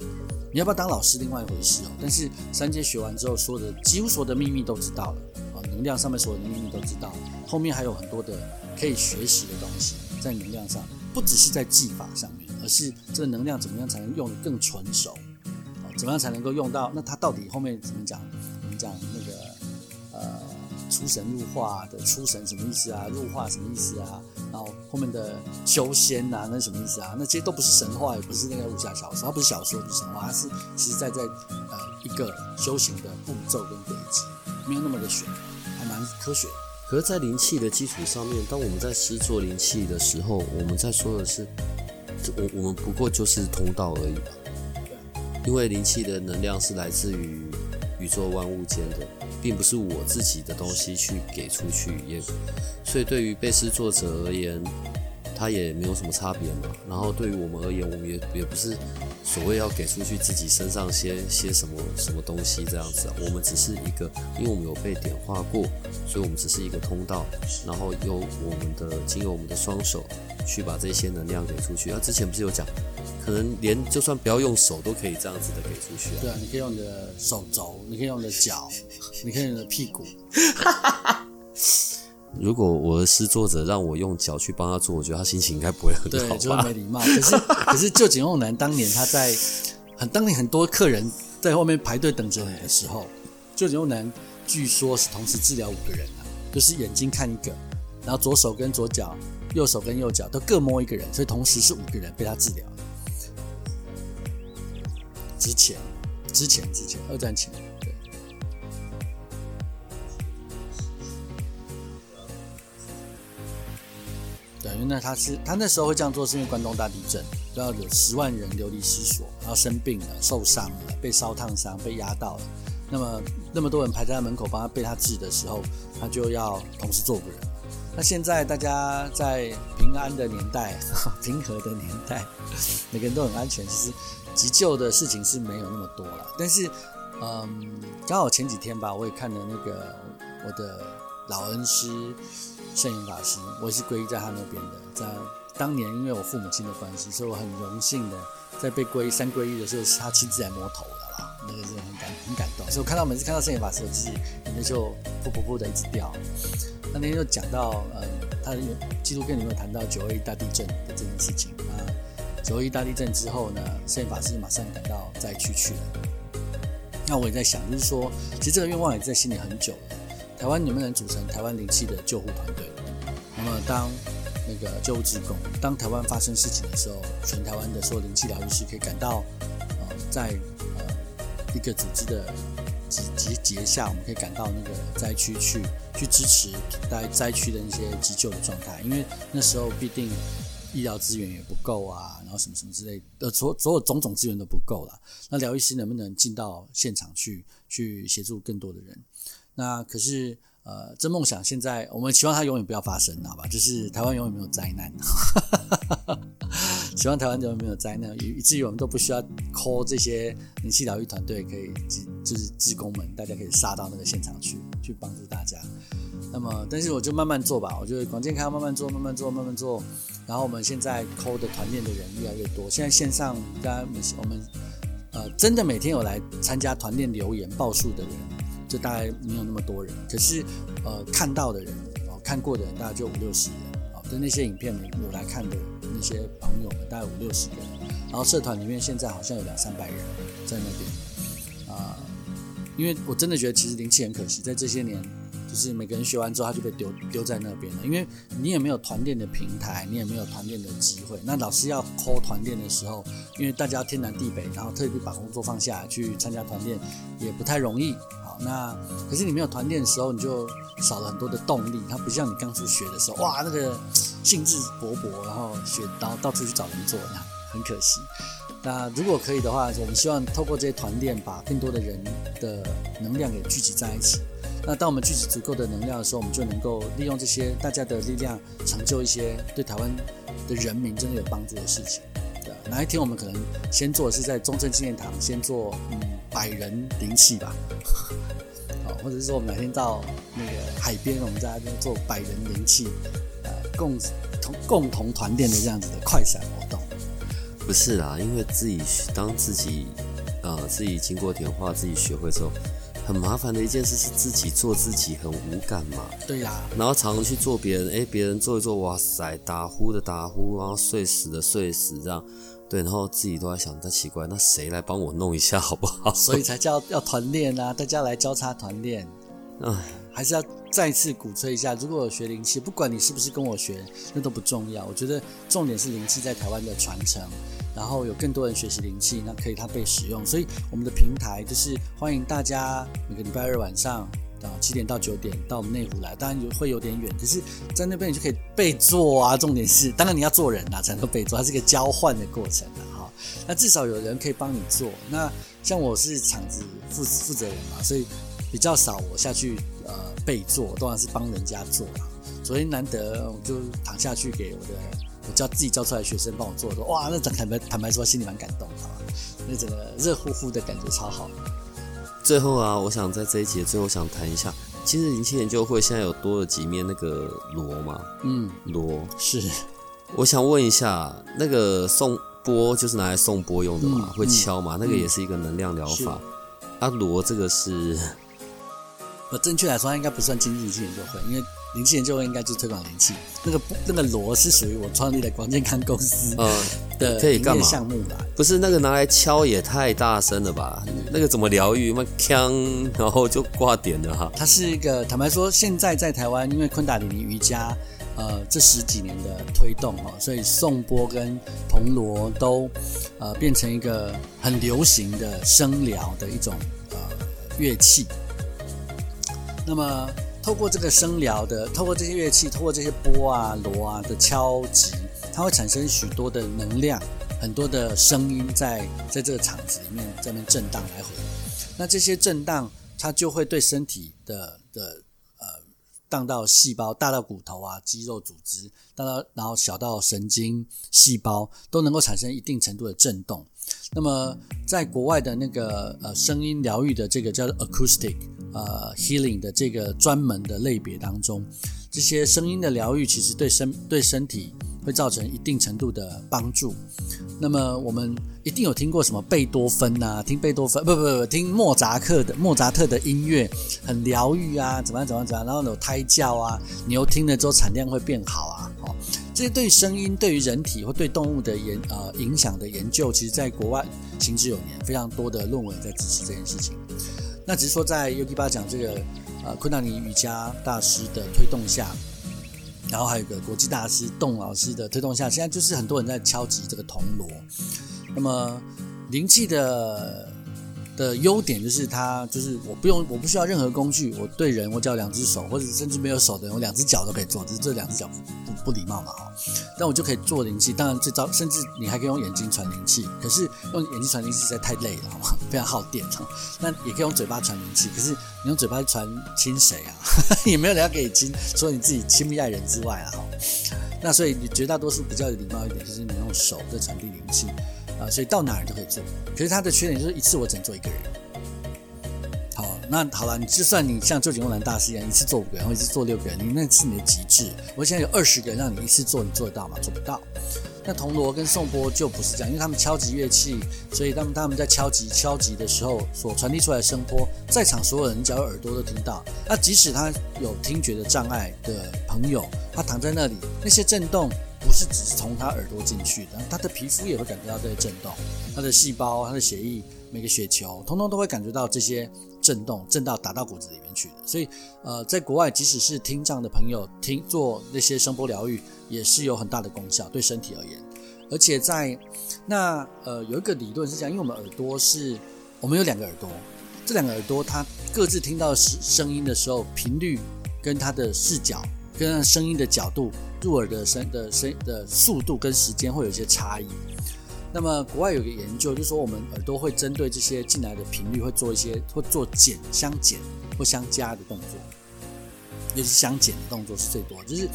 你要不要当老师，另外一回事哦。但是三阶学完之后，所有的几乎所有的秘密都知道了啊，能量上面所有的秘密都知道。后面还有很多的可以学习的东西，在能量上，不只是在技法上面，而是这个能量怎么样才能用得更纯熟啊？怎么样才能够用到？那它到底后面怎么讲？我们讲那个呃。出神入化的出神什么意思啊？入化什么意思啊？然后后面的修仙呐，那什么意思啊？那这些都不是神话，也不是那个武侠小说，它不是小说，不是神话，它是实实在在呃一个修行的步骤跟轨迹，没有那么的玄，还蛮科学。可是，在灵气的基础上面，当我们在施做灵气的时候，我们在说的是，我我们不过就是通道而已嘛。因为灵气的能量是来自于宇宙万物间的。并不是我自己的东西去给出去，也所以对于被诗作者而言，他也没有什么差别嘛。然后对于我们而言，我们也也不是所谓要给出去自己身上些些什么什么东西这样子。我们只是一个，因为我们有被点化过，所以我们只是一个通道，然后由我们的经由我们的双手去把这些能量给出去。那之前不是有讲？可能连就算不要用手都可以这样子的给出去。对啊，你可以用你的手肘，你可以用你的脚，[laughs] 你可以用你的屁股。[laughs] 如果我的诗作者让我用脚去帮他做，我觉得他心情应该不会很好对，就会没礼貌。可是可是旧井用男当年他在很当年很多客人 [laughs] 在后面排队等着你的时候，旧井用男据说是同时治疗五个人啊，就是眼睛看一个，然后左手跟左脚，右手跟右脚都各摸一个人，所以同时是五个人被他治疗。之前，之前，之前，二战前，对，对，因为他是他那时候会这样做，是因为关东大地震，都要有十万人流离失所，然后生病了、受伤了、被烧烫伤、被压到了，那么那么多人排在他门口帮他被他治的时候，他就要同时做五人。那现在大家在平安的年代、[laughs] 平和的年代，[laughs] 每个人都很安全，其实。急救的事情是没有那么多了，但是，嗯，刚好前几天吧，我也看了那个我的老恩师圣严法师，我也是皈依在他那边的。在当年，因为我父母亲的关系，所以我很荣幸的在被皈依三皈依的时候，是他亲自来摸头的啦，那个是很感很感动。所以我看到每次看到圣严法师，我自己眼泪就噗噗噗的一直掉。那天就讲到，嗯，他的纪录片里面谈到九二一大地震的这件事情啊。九一大地震之后呢，摄影法师马上赶到灾区去了。那我也在想，就是说，其实这个愿望也在心里很久了。台湾能不能组成台湾灵气的救护团队？那么当那个救护职工，当台湾发生事情的时候，全台湾的所有灵气疗愈师可以赶到，呃，在呃一个组织的集集结下，我们可以赶到那个灾区去，去支持在灾区的那些急救的状态，因为那时候必定。医疗资源也不够啊，然后什么什么之类的，所所有种种资源都不够了。那疗愈师能不能进到现场去，去协助更多的人？那可是，呃，这梦想现在我们希望它永远不要发生，好吧？就是台湾永远没有灾难，[laughs] 希望台湾永远没有灾难，以以至于我们都不需要 call 这些灵气疗愈团队，可以就是志工们，大家可以杀到那个现场去，去帮助大家。那么，但是我就慢慢做吧，我觉得广健康慢慢做，慢慢做，慢慢做。然后我们现在抠的团练的人越来越多，现在线上大家我们呃真的每天有来参加团练留言报数的人，就大概没有那么多人。可是呃看到的人哦看过的人大概就五六十人哦，的那些影片有来看的那些朋友们大概五六十人。然后社团里面现在好像有两三百人在那边啊。因为我真的觉得其实灵气很可惜，在这些年，就是每个人学完之后他就被丢丢在那边了，因为你也没有团练的平台，你也没有团练的机会。那老师要抠团练的时候，因为大家天南地北，然后特地把工作放下去参加团练，也不太容易。好，那可是你没有团练的时候，你就少了很多的动力。它不像你刚出学的时候，哇，那个兴致勃勃，然后学，然后到处去找人做，那很可惜。那如果可以的话，我们希望透过这些团练，把更多的人的能量给聚集在一起。那当我们聚集足够的能量的时候，我们就能够利用这些大家的力量，成就一些对台湾的人民真的有帮助的事情。对，哪一天我们可能先做是在中正纪念堂先做嗯百人灵气吧，好，或者是说我们哪天到那个海边，我们大家就做百人灵气，呃，共同共同团练的这样子的快闪活动。不是啦，因为自己当自己，呃，自己经过点化，自己学会之后，很麻烦的一件事是自己做自己很无感嘛。对呀。然后常常去做别人，哎，别人做一做，哇塞，打呼的打呼，然后睡死的睡死，这样，对，然后自己都在想，那奇怪，那谁来帮我弄一下好不好？所以才叫要团练啊，大家来交叉团练。唉，还是要再次鼓吹一下，如果学灵气，不管你是不是跟我学，那都不重要。我觉得重点是灵气在台湾的传承。然后有更多人学习灵气，那可以它被使用，所以我们的平台就是欢迎大家每个礼拜二晚上啊七点到九点到我们内湖来，当然有会有点远，可是在那边你就可以备做啊。重点是，当然你要做人啊才能够备做，它是一个交换的过程的哈。那至少有人可以帮你做。那像我是厂子负负责人嘛，所以比较少我下去呃备做，当然是帮人家做啊。昨天难得我就躺下去给我的。我教自己教出来学生帮我做的，哇，那坦白坦白说，心里蛮感动，好吧？那整个热乎乎的感觉超好。最后啊，我想在这一节最后想谈一下，其实灵气研究会现在有多了几面那个锣嘛？嗯，锣是。我想问一下，那个送波就是拿来送波用的嘛？会敲嘛？那个也是一个能量疗法。啊，锣这个是，呃，正确来说，它应该不算经济灵气研究会，因为。灵气研究会应该就是推广灵气，那个那个锣是属于我创立的广健康公司的可以干嘛项目吧？不是那个拿来敲也太大声了吧？那个怎么疗愈？那锵，然后就挂点了哈。它是一个坦白说，现在在台湾，因为昆达里尼瑜伽，呃，这十几年的推动哦，所以颂钵跟铜锣都呃变成一个很流行的声疗的一种呃乐器。那么。透过这个声疗的，透过这些乐器，透过这些波啊、锣啊的敲击，它会产生许多的能量，很多的声音在在这个场子里面在那震荡来回。那这些震荡，它就会对身体的的呃，荡到细胞，大到骨头啊、肌肉组织，大到然后小到神经细胞，都能够产生一定程度的震动。那么，在国外的那个呃声音疗愈的这个叫做 acoustic 呃 healing 的这个专门的类别当中，这些声音的疗愈其实对身对身体会造成一定程度的帮助。那么我们一定有听过什么贝多芬呐？听贝多芬不不不，听莫扎克的莫扎特的音乐很疗愈啊，怎么样怎么样怎么样？然后有胎教啊，牛听了之后产量会变好啊，哦。这些对声音对于人体或对动物的研呃影响的研究，其实在国外行之有年，非常多的论文在支持这件事情。那只是说在 U K 八讲这个呃昆达尼瑜伽大师的推动下，然后还有个国际大师洞老师的推动下，现在就是很多人在敲击这个铜锣。那么灵气的。的优点就是它就是我不用我不需要任何工具，我对人我只要两只手，或者甚至没有手的人，我两只脚都可以做，只是这两只脚不不礼貌嘛哈。但我就可以做灵气，当然这招甚至你还可以用眼睛传灵气，可是用眼睛传灵气实在太累了，好吗？非常耗电哈。那也可以用嘴巴传灵气，可是你用嘴巴传亲谁啊？[laughs] 也没有人要给你亲，除了你自己亲密爱人之外啊。那所以你绝大多数比较有礼貌一点，就是你用手在传递灵气。啊，所以到哪儿都可以做，可是它的缺点就是一次我只能做一个人。好，那好了，你就算你像周景龙南大师一样，一次做五个人，或一次做六个人，你那是你的极致。我现在有二十个人让你一次做，你做得到吗？做不到。那铜锣跟颂钵就不是这样，因为他们敲击乐器，所以当他们在敲击敲击的时候所传递出来的声波，在场所有人只要耳朵都听到。那即使他有听觉的障碍的朋友，他躺在那里，那些震动。不是只是从他耳朵进去的，他的皮肤也会感觉到这些震动，他的细胞、他的血液、每个血球，通通都会感觉到这些震动，震到打到骨子里面去的。所以，呃，在国外，即使是听障的朋友听做那些声波疗愈，也是有很大的功效，对身体而言。而且在那呃有一个理论是这样，因为我们耳朵是，我们有两个耳朵，这两个耳朵它各自听到声声音的时候，频率跟它的视角跟声音的角度入耳的声的声的速度跟时间会有一些差异。那么国外有个研究，就是说我们耳朵会针对这些进来的频率，会做一些会做减、相减或相加的动作，也是相减的动作是最多。就是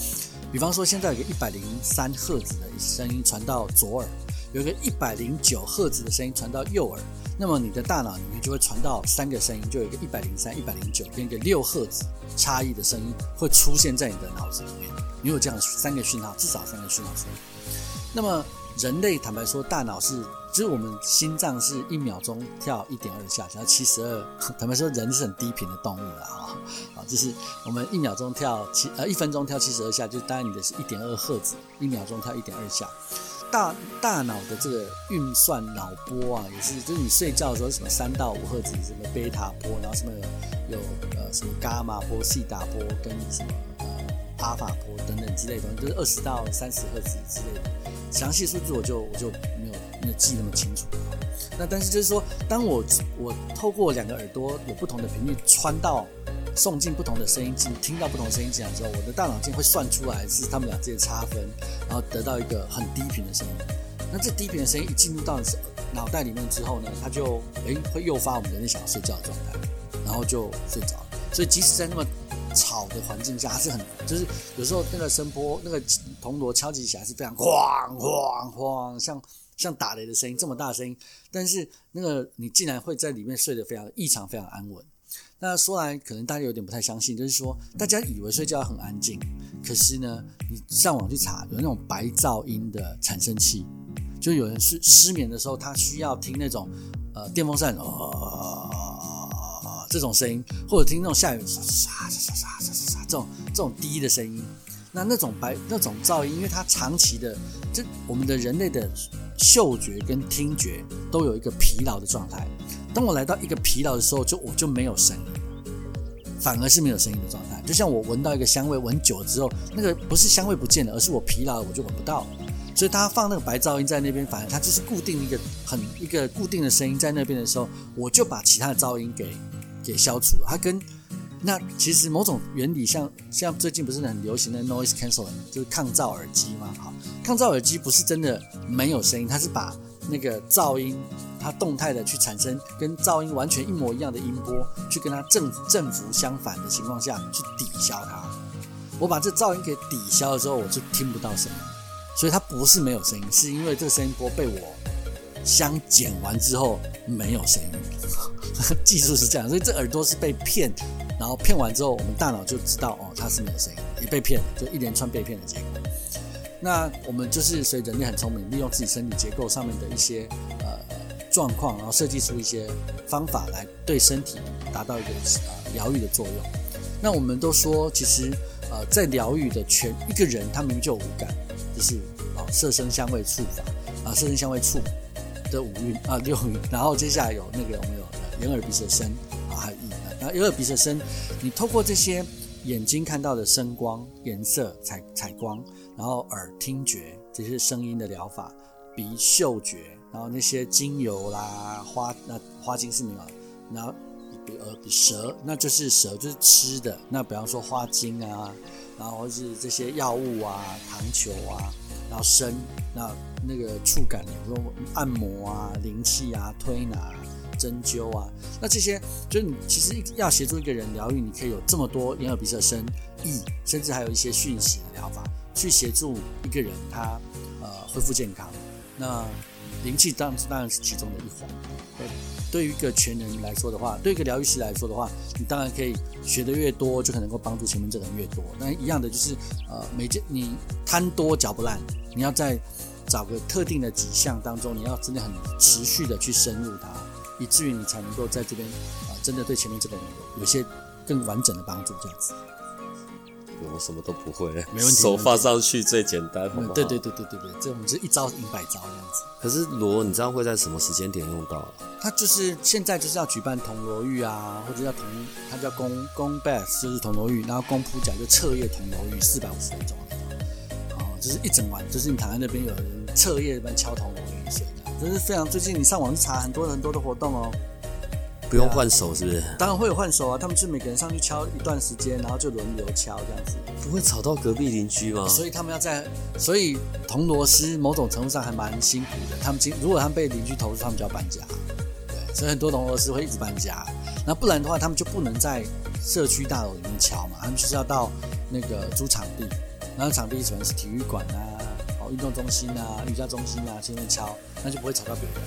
比方说，现在有个一百零三赫兹的声音传到左耳，有一个一百零九赫兹的声音传到右耳，那么你的大脑里面就会传到三个声音，就有一个一百零三、一百零九跟一个六赫兹差异的声音会出现在你的脑子里面。你有这样三个讯号，至少三个讯号出现。那么。人类坦白说，大脑是，就是我们心脏是一秒钟跳一点二下，然后七十二。[laughs] 坦白说，人是很低频的动物了啊，好，就是我们一秒钟跳七，呃，一分钟跳七十二下，就当然你的是一点二赫兹，一秒钟跳一点二下。大大脑的这个运算脑波啊，也是，就是你睡觉的时候什么三到五赫兹，什么贝塔波，然后什么有呃什么伽马波、西达波跟什么呃阿法波等等之类的东西，就是二十到三十赫兹之类的。详细数字我就我就没有没有记那么清楚。那但是就是说，当我我透过两个耳朵有不同的频率穿到送进不同的声音进，听到不同声音进来之后，我的大脑竟会算出来是他们俩之间差分，然后得到一个很低频的声音。那这低频的声音一进入到脑袋里面之后呢，它就诶会诱发我们人类想要睡觉的状态，然后就睡着。所以即使在那么吵的环境下，还是很就是有时候那个声波那个。铜锣敲击起来是非常哐哐哐，像像打雷的声音这么大声音，但是那个你竟然会在里面睡得非常异常非常安稳。那说来可能大家有点不太相信，就是说大家以为睡觉很安静，可是呢，你上网去查有那种白噪音的产生器，就有人是失眠的时候，他需要听那种呃电风扇啊这种声音，或者听那种下雨沙沙沙沙沙沙这种这种低的声音。那那种白那种噪音，因为它长期的，这我们的人类的嗅觉跟听觉都有一个疲劳的状态。当我来到一个疲劳的时候，就我就没有声音，反而是没有声音的状态。就像我闻到一个香味，闻久了之后，那个不是香味不见了，而是我疲劳了，我就闻不到。所以他放那个白噪音在那边，反而它就是固定一个很一个固定的声音在那边的时候，我就把其他的噪音给给消除了。它跟那其实某种原理，像像最近不是很流行的 noise canceling 就是抗噪耳机嘛？哈，抗噪耳机不是真的没有声音，它是把那个噪音，它动态的去产生跟噪音完全一模一样的音波，去跟它正正幅相反的情况下去抵消它。我把这噪音给抵消了之后，我就听不到声音，所以它不是没有声音，是因为这个声音波被我相减完之后没有声音。[laughs] 技术是这样，所以这耳朵是被骗。然后骗完之后，我们大脑就知道哦，它是没有声音，也被骗了，就一连串被骗的结果。那我们就是所以人类很聪明，利用自己身体结构上面的一些呃状况，然后设计出一些方法来对身体达到一个呃疗愈的作用。那我们都说，其实呃在疗愈的全一个人，他明明就有五感，就是啊色声香味触法啊色声香味触的五蕴啊六蕴，然后接下来有那个我们有眼耳鼻舌身。然后耳鼻舌身，你透过这些眼睛看到的声光、颜色、采采光，然后耳听觉这些声音的疗法，鼻嗅觉，然后那些精油啦、花那花精是没有，然后比耳比舌，那就是舌就是吃的，那比方说花精啊，然后是这些药物啊、糖球啊，然后身那那个触感，比如说按摩啊、灵气啊、推拿。针灸啊，那这些就是你其实要协助一个人疗愈，你可以有这么多眼耳鼻舌身意，甚至还有一些讯息的疗法，去协助一个人他呃恢复健康。那灵气当当然是其中的一环。对于一个全人来说的话，对一个疗愈师来说的话，你当然可以学的越多，就可能够帮助前面这个人越多。那一样的就是呃每件你贪多嚼不烂，你要在找个特定的几项当中，你要真的很持续的去深入它。以至于你才能够在这边啊，真的对前面这个人有有些更完整的帮助，这样子。我什么都不会，没问题 [laughs] 手放上去最简单，好不好？对对对对对对，这我们是一招赢百招这样子。可是螺，你知道会在什么时间点用到？它就是现在就是要举办铜锣浴啊，或者叫铜，它叫公公 bath，就是铜锣浴，然后公铺脚就彻夜铜锣浴，四百五十分钟，哦，就是一整晚，就是你躺在那边有人彻夜般敲铜锣浴睡，这是非常最近你上网去查很多很多的活动哦。不用换手是不是？当然会有换手啊，他们是每个人上去敲一段时间，然后就轮流敲这样子。不会吵到隔壁邻居吗？所以他们要在，所以铜锣师某种程度上还蛮辛苦的。他们今如果他们被邻居投诉，他们就要搬家。对，所以很多铜锣师会一直搬家。那不然的话，他们就不能在社区大楼里面敲嘛，他们就是要到那个租场地，然后场地可能是体育馆啊、哦运动中心啊、瑜伽中心啊，去那边敲，那就不会吵到别人。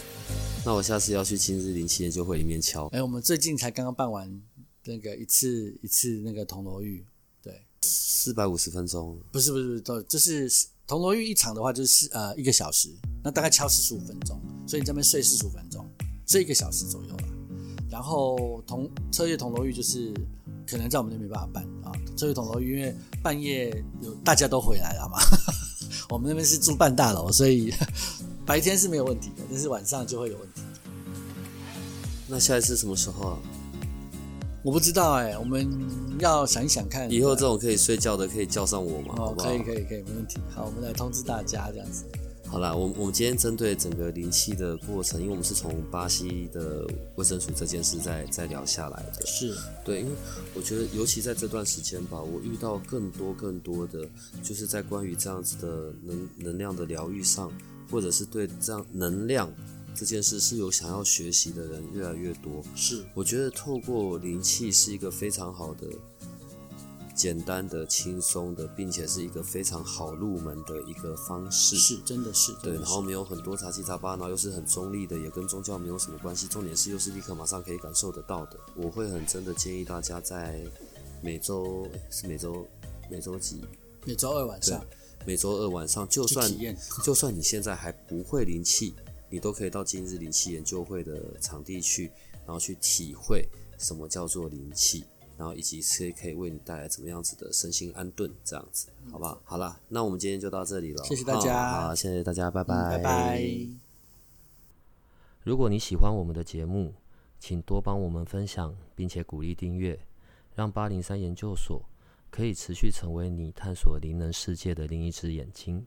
那我下次要去亲日灵气研究会里面敲。哎，我们最近才刚刚办完那个一次一次那个铜锣浴，对，四百五十分钟。不是不是不是，就是铜锣浴一场的话就是呃一个小时，那大概敲四十五分钟，所以你这边睡四十五分钟，睡一个小时左右了。然后铜彻夜铜锣浴就是可能在我们那边没办法办啊，彻夜铜锣浴因为半夜有大家都回来了嘛，我们那边是住半大楼，所以。[laughs] 白天是没有问题的，但是晚上就会有问题。那下一次什么时候啊？我不知道哎，我们要想一想看。以后这种可以睡觉的可以叫上我吗？哦，可以可以可以，没问题。好，我们来通知大家这样子。好啦，我我们今天针对整个灵气的过程，因为我们是从巴西的卫生署这件事再再聊下来的。是对，因为我觉得尤其在这段时间吧，我遇到更多更多的，就是在关于这样子的能能量的疗愈上。或者是对这样能量这件事是有想要学习的人越来越多。是，我觉得透过灵气是一个非常好的、简单的、轻松的，并且是一个非常好入门的一个方式。是，真的是。对，然后没有很多杂七杂八，然后又是很中立的，也跟宗教没有什么关系。重点是又是立刻马上可以感受得到的。我会很真的建议大家在每周是每周每周几？每周二晚上。每周二晚上，就算 [laughs] 就算你现在还不会灵气，你都可以到今日灵气研究会的场地去，然后去体会什么叫做灵气，然后以及是可以为你带来怎么样子的身心安顿，这样子，好不好？好了，那我们今天就到这里了，谢谢大家，好，谢谢大家，拜拜，拜拜。如果你喜欢我们的节目，请多帮我们分享，并且鼓励订阅，让八零三研究所。可以持续成为你探索灵能世界的另一只眼睛。